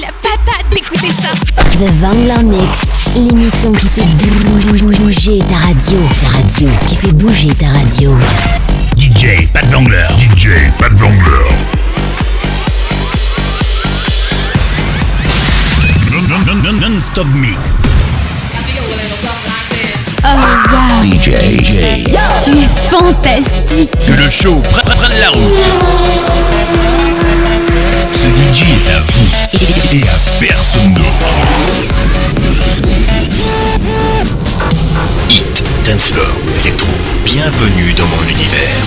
la patate d'écouter ça. The Vangler Mix, l'émission qui fait bouger ta radio. Ta radio, qui fait bouger ta radio. DJ Pat Vangler. DJ Pat Vangler. Non-stop mix. Oh wow. DJ. Tu es fantastique. Que le show prenne prenne la route. Ce DJ est à vous et, à personne d'autre. Hit, dancefloor, électro, bienvenue dans mon univers.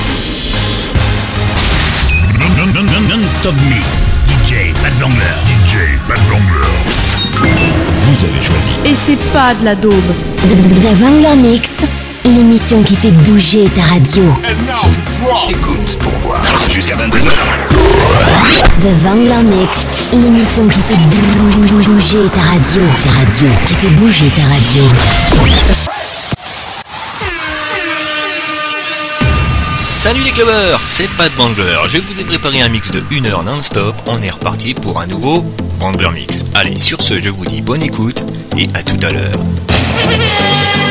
Non, non, non, non, non-stop mix. DJ Pat Vangler. DJ Pat Vangler. Vous avez choisi. Et c'est pas de la daube. The Vangler Mix, l'émission qui fait bouger ta radio. Écoute pour voir. Jusqu'à 22h. The Vangler Mix, l'émission qui fait bouger ta radio. Ta radio, qui fait bouger ta radio. Salut les clubbers, c'est Pat Bangler. Je vous ai préparé un mix de 1 heure non-stop. On est reparti pour un nouveau Bangler Mix. Allez, sur ce, je vous dis bonne écoute et à tout à l'heure.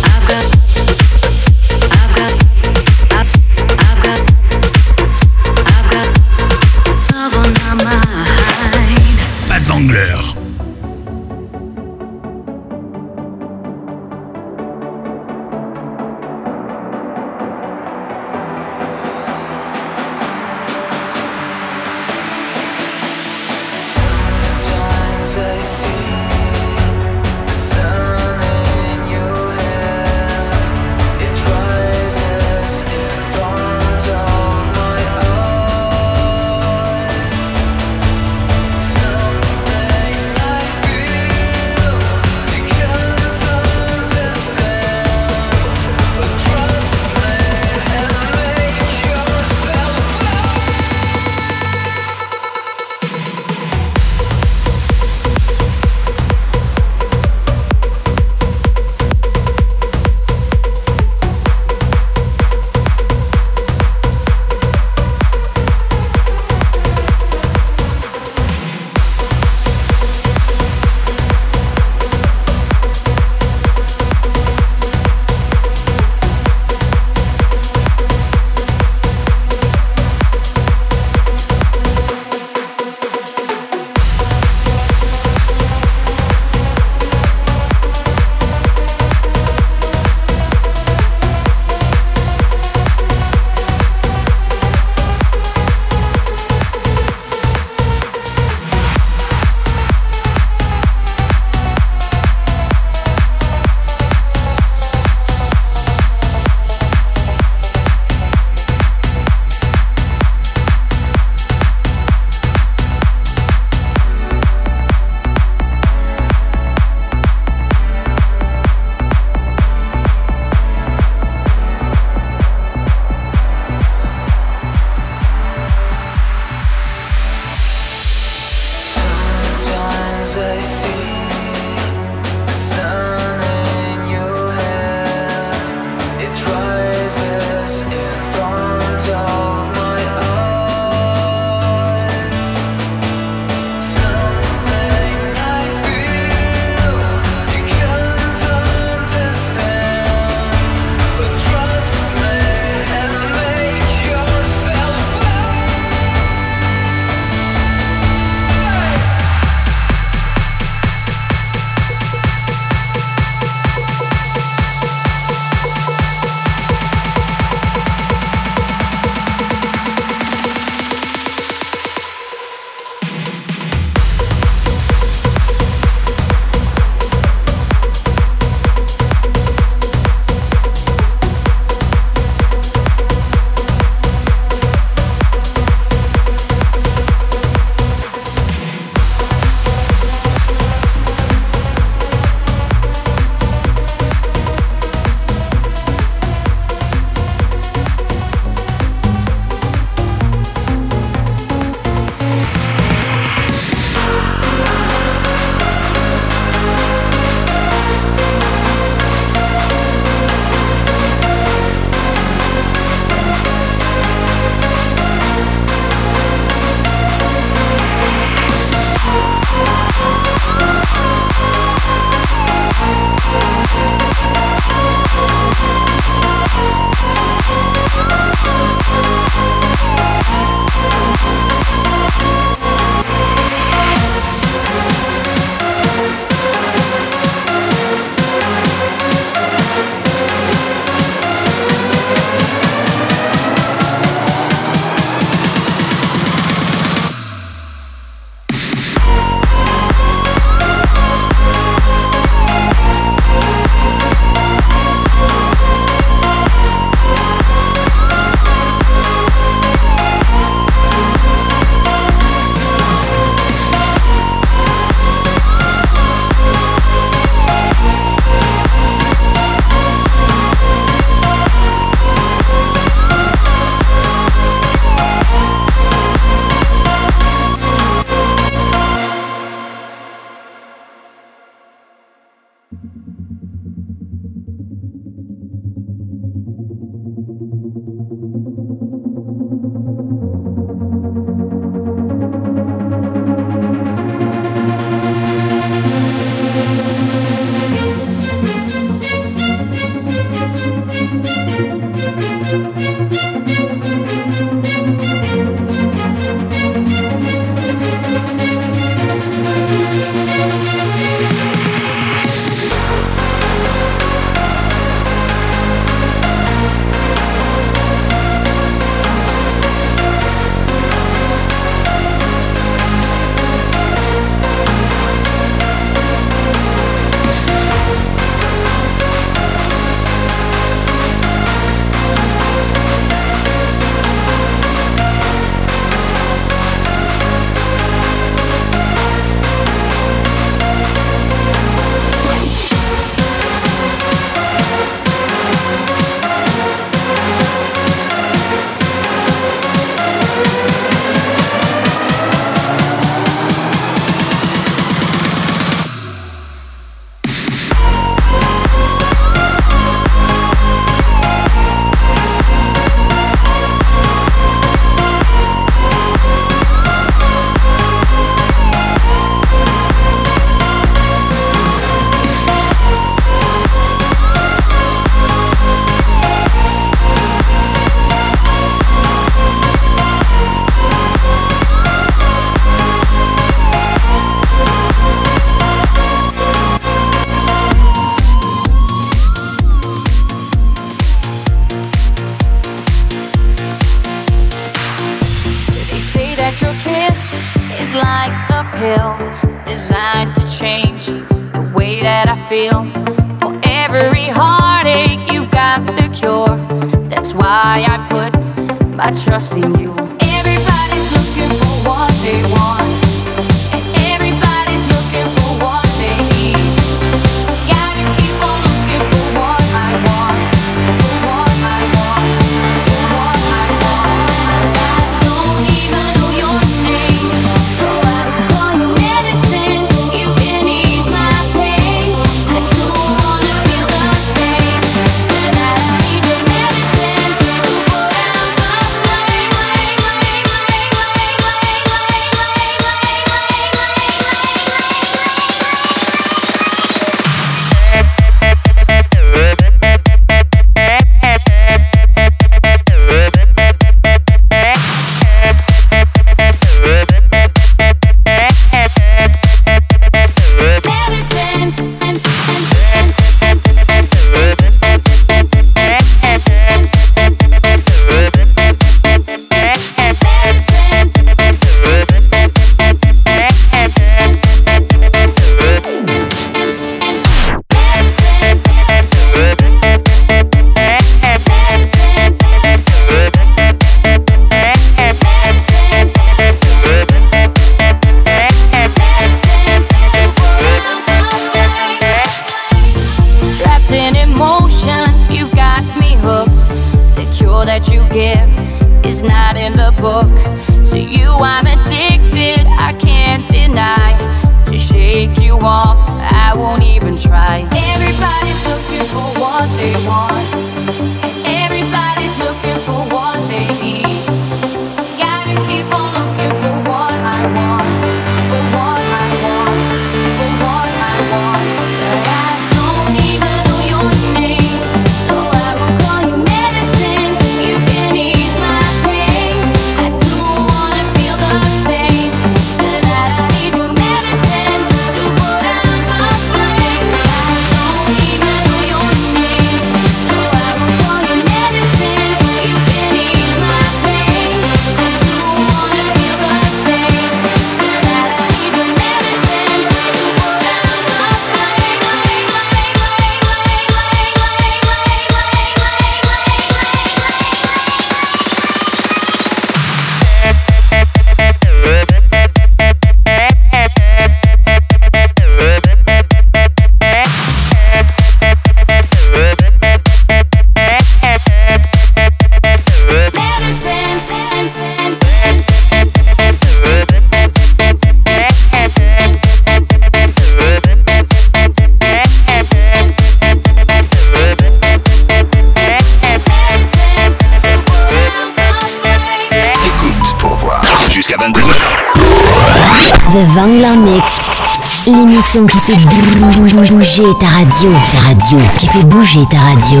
ta radio, ta radio, qui fait bouger ta radio.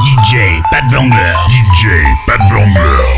DJ, pas de vendeur. DJ, pas de vendeur.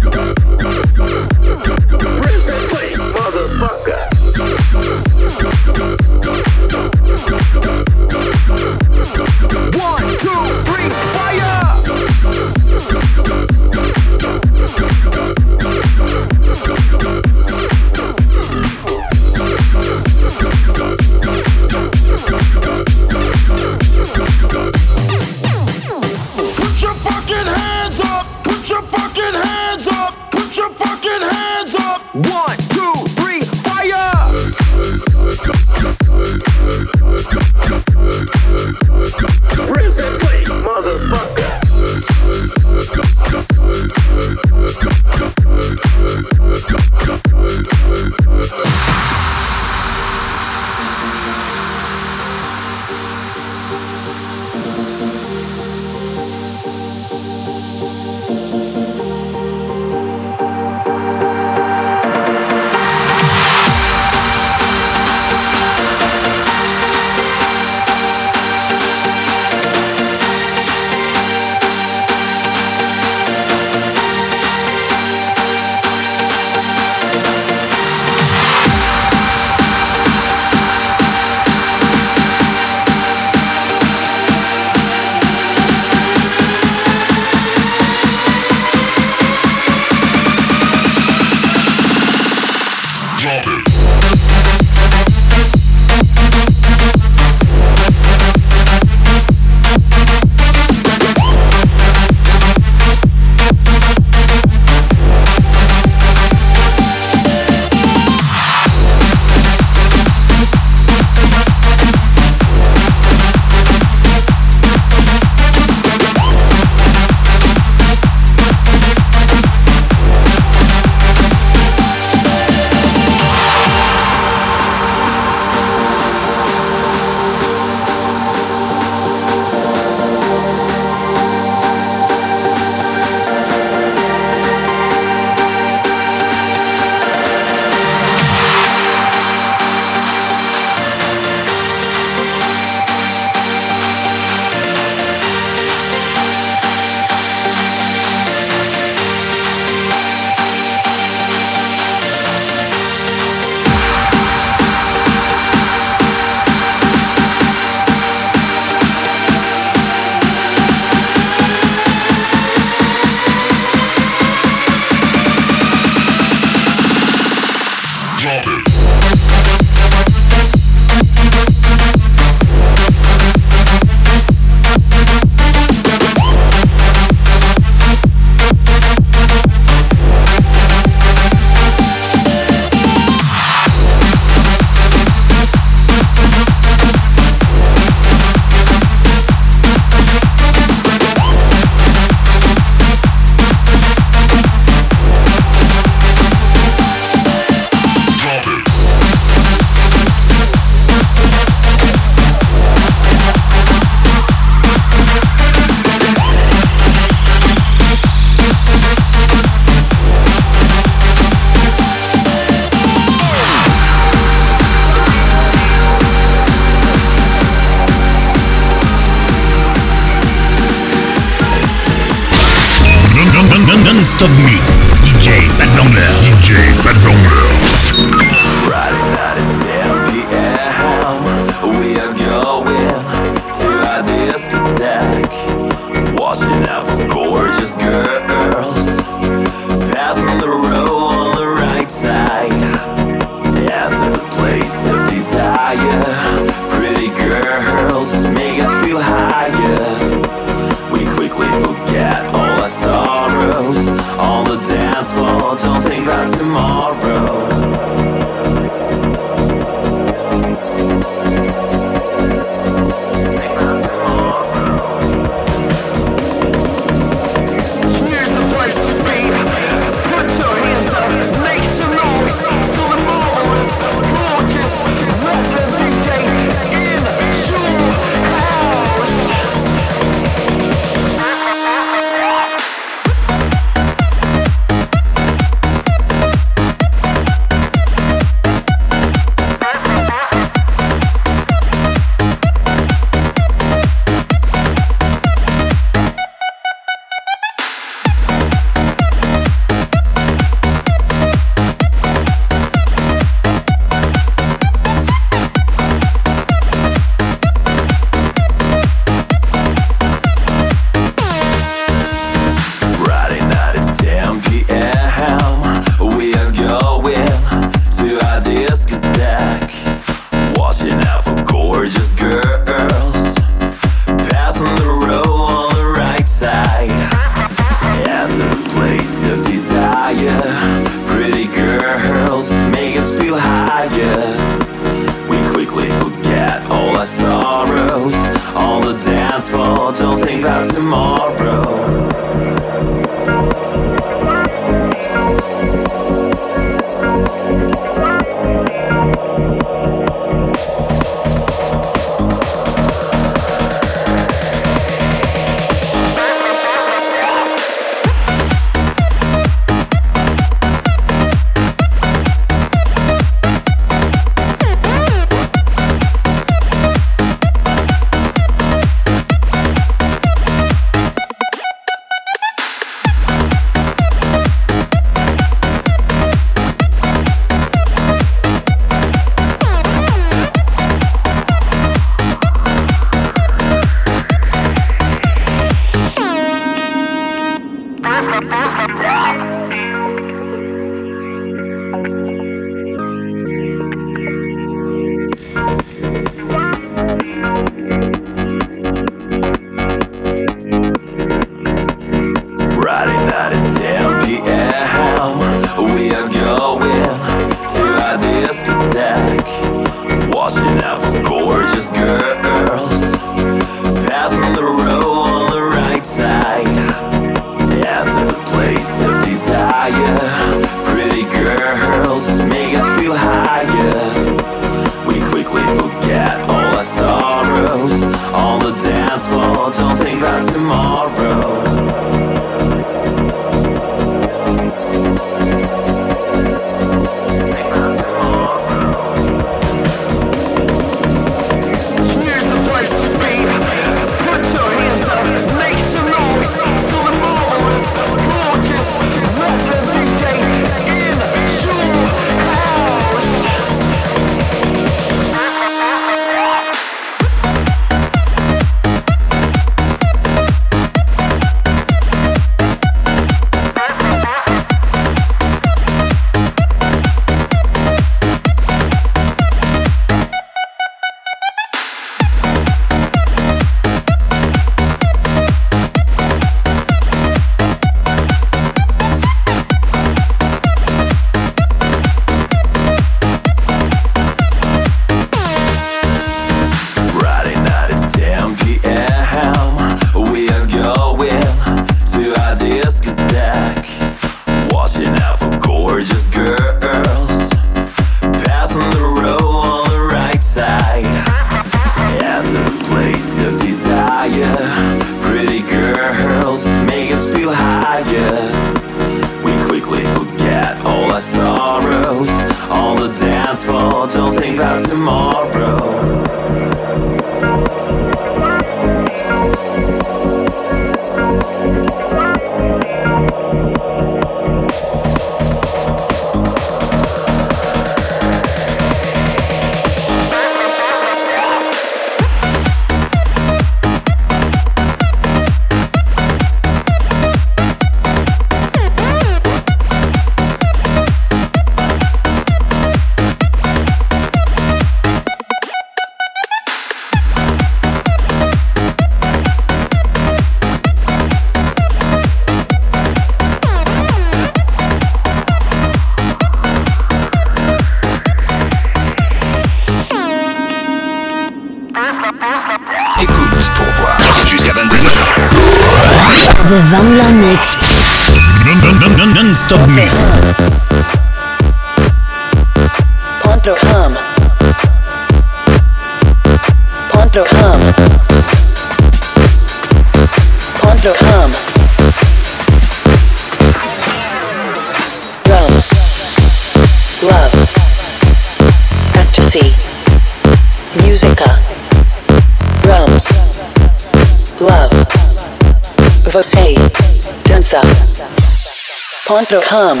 Undercome.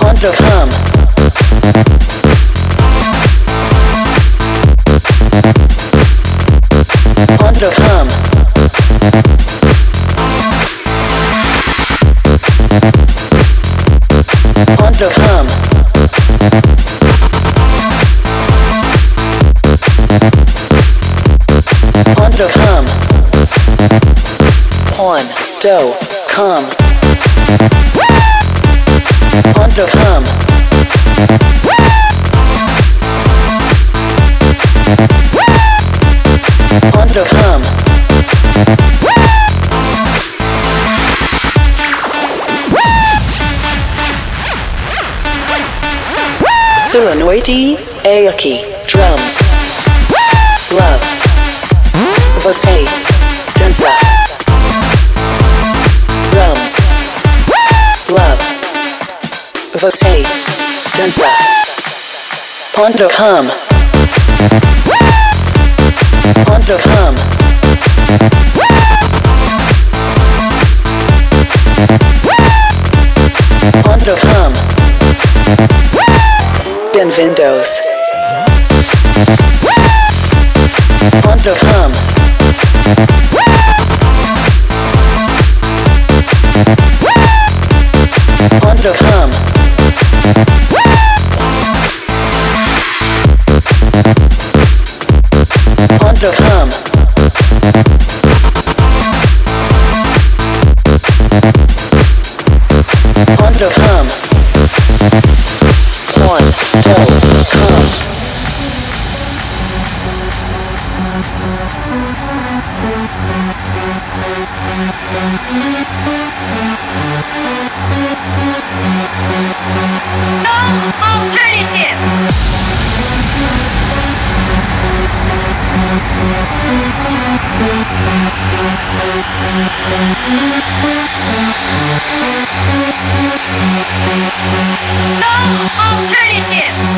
Undercome. Undercome. Undercome. Undercome. On. Dough. Undercome. Undercome. Undercome. Solenoidi Aoki Drums Love Vasei Danza House. Love. Você. Dança. Ponto com. Ponto com. Ponto com. Bem-vindos. Ponto com. No alternative.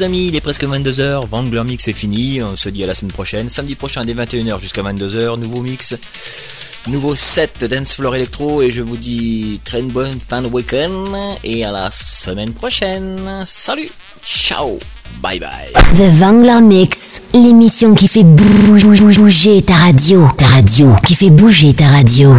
Les amis, il est presque 22h, Vangler Mix est fini, on se dit à la semaine prochaine, samedi prochain dès 21h jusqu'à 22h, nouveau mix, nouveau set Dance Floor Electro et je vous dis très bonne fin de week-end et à la semaine prochaine. Salut, ciao, bye bye. The Vangler Mix, l'émission qui fait bouger ta radio. Ta radio, qui fait bouger ta radio.